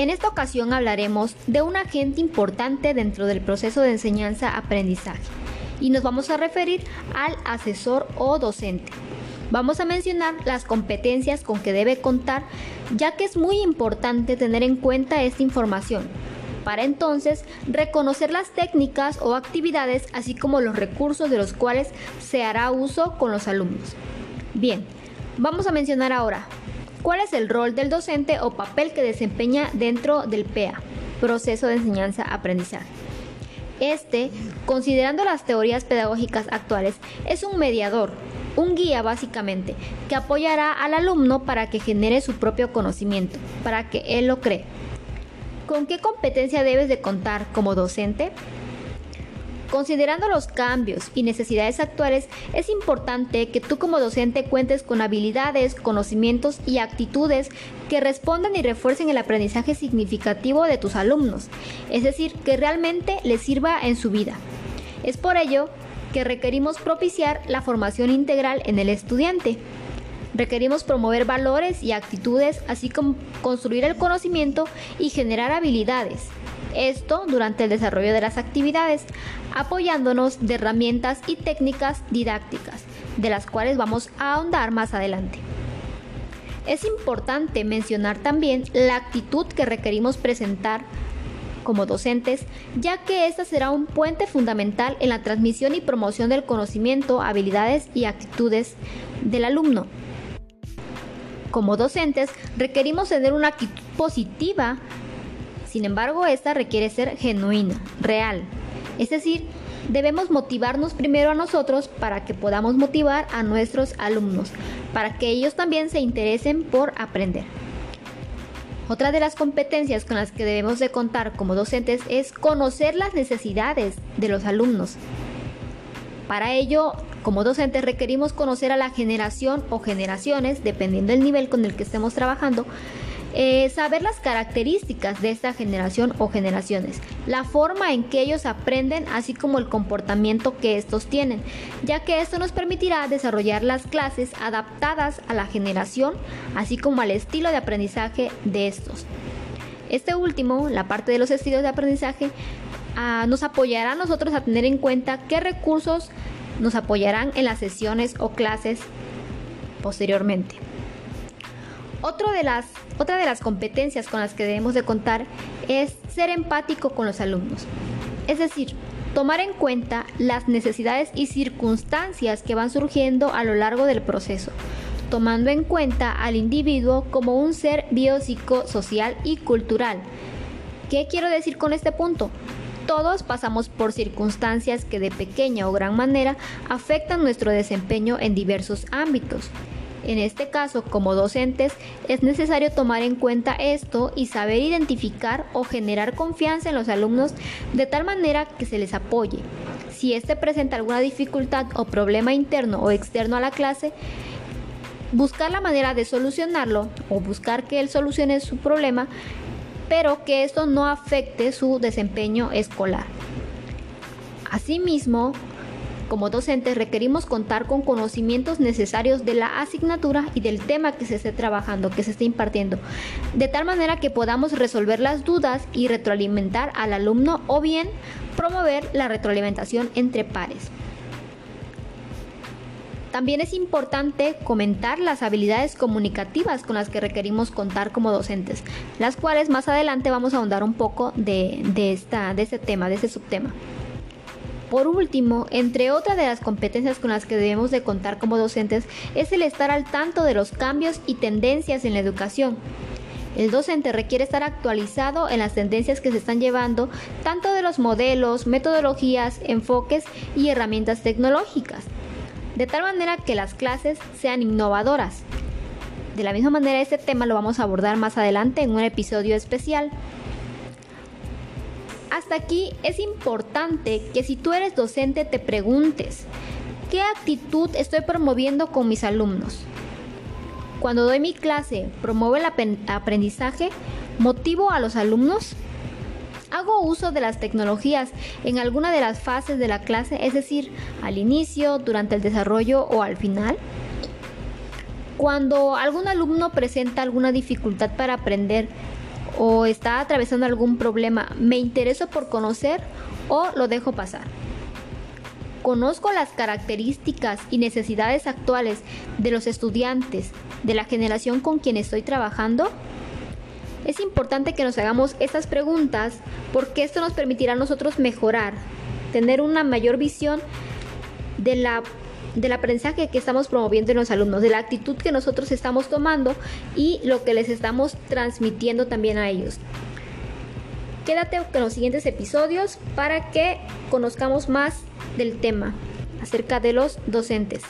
En esta ocasión hablaremos de un agente importante dentro del proceso de enseñanza-aprendizaje y nos vamos a referir al asesor o docente. Vamos a mencionar las competencias con que debe contar, ya que es muy importante tener en cuenta esta información, para entonces reconocer las técnicas o actividades, así como los recursos de los cuales se hará uso con los alumnos. Bien, vamos a mencionar ahora cuál es el rol del docente o papel que desempeña dentro del PEA, proceso de enseñanza-aprendizaje. Este, considerando las teorías pedagógicas actuales, es un mediador, un guía básicamente, que apoyará al alumno para que genere su propio conocimiento, para que él lo cree. ¿Con qué competencia debes de contar como docente? Considerando los cambios y necesidades actuales, es importante que tú como docente cuentes con habilidades, conocimientos y actitudes que respondan y refuercen el aprendizaje significativo de tus alumnos, es decir, que realmente les sirva en su vida. Es por ello que requerimos propiciar la formación integral en el estudiante. Requerimos promover valores y actitudes, así como construir el conocimiento y generar habilidades. Esto durante el desarrollo de las actividades, apoyándonos de herramientas y técnicas didácticas, de las cuales vamos a ahondar más adelante. Es importante mencionar también la actitud que requerimos presentar como docentes, ya que esta será un puente fundamental en la transmisión y promoción del conocimiento, habilidades y actitudes del alumno. Como docentes, requerimos tener una actitud positiva, sin embargo, esta requiere ser genuina, real. Es decir, debemos motivarnos primero a nosotros para que podamos motivar a nuestros alumnos, para que ellos también se interesen por aprender. Otra de las competencias con las que debemos de contar como docentes es conocer las necesidades de los alumnos. Para ello, como docentes requerimos conocer a la generación o generaciones, dependiendo del nivel con el que estemos trabajando, eh, saber las características de esta generación o generaciones, la forma en que ellos aprenden, así como el comportamiento que estos tienen, ya que esto nos permitirá desarrollar las clases adaptadas a la generación, así como al estilo de aprendizaje de estos. Este último, la parte de los estilos de aprendizaje, ah, nos apoyará a nosotros a tener en cuenta qué recursos nos apoyarán en las sesiones o clases posteriormente de las, otra de las competencias con las que debemos de contar es ser empático con los alumnos. Es decir, tomar en cuenta las necesidades y circunstancias que van surgiendo a lo largo del proceso, tomando en cuenta al individuo como un ser biopsicosocial y cultural. ¿Qué quiero decir con este punto? Todos pasamos por circunstancias que de pequeña o gran manera afectan nuestro desempeño en diversos ámbitos. En este caso, como docentes, es necesario tomar en cuenta esto y saber identificar o generar confianza en los alumnos de tal manera que se les apoye. Si éste presenta alguna dificultad o problema interno o externo a la clase, buscar la manera de solucionarlo o buscar que él solucione su problema, pero que esto no afecte su desempeño escolar. Asimismo, como docentes requerimos contar con conocimientos necesarios de la asignatura y del tema que se esté trabajando, que se esté impartiendo, de tal manera que podamos resolver las dudas y retroalimentar al alumno o bien promover la retroalimentación entre pares. También es importante comentar las habilidades comunicativas con las que requerimos contar como docentes, las cuales más adelante vamos a ahondar un poco de, esta, de este tema, de este subtema. Por último, entre otras de las competencias con las que debemos de contar como docentes es el estar al tanto de los cambios y tendencias en la educación. El docente requiere estar actualizado en las tendencias que se están llevando, tanto de los modelos, metodologías, enfoques y herramientas tecnológicas, de tal manera que las clases sean innovadoras. De la misma manera, este tema lo vamos a abordar más adelante en un episodio especial. Hasta aquí es importante que si tú eres docente te preguntes, ¿qué actitud estoy promoviendo con mis alumnos? Cuando doy mi clase, ¿promuevo el aprendizaje? ¿Motivo a los alumnos? ¿Hago uso de las tecnologías en alguna de las fases de la clase, es decir, al inicio, durante el desarrollo o al final? Cuando algún alumno presenta alguna dificultad para aprender, o está atravesando algún problema, me intereso por conocer o lo dejo pasar. Conozco las características y necesidades actuales de los estudiantes de la generación con quien estoy trabajando. Es importante que nos hagamos estas preguntas porque esto nos permitirá a nosotros mejorar, tener una mayor visión de la del aprendizaje que estamos promoviendo en los alumnos, de la actitud que nosotros estamos tomando y lo que les estamos transmitiendo también a ellos. Quédate con los siguientes episodios para que conozcamos más del tema acerca de los docentes.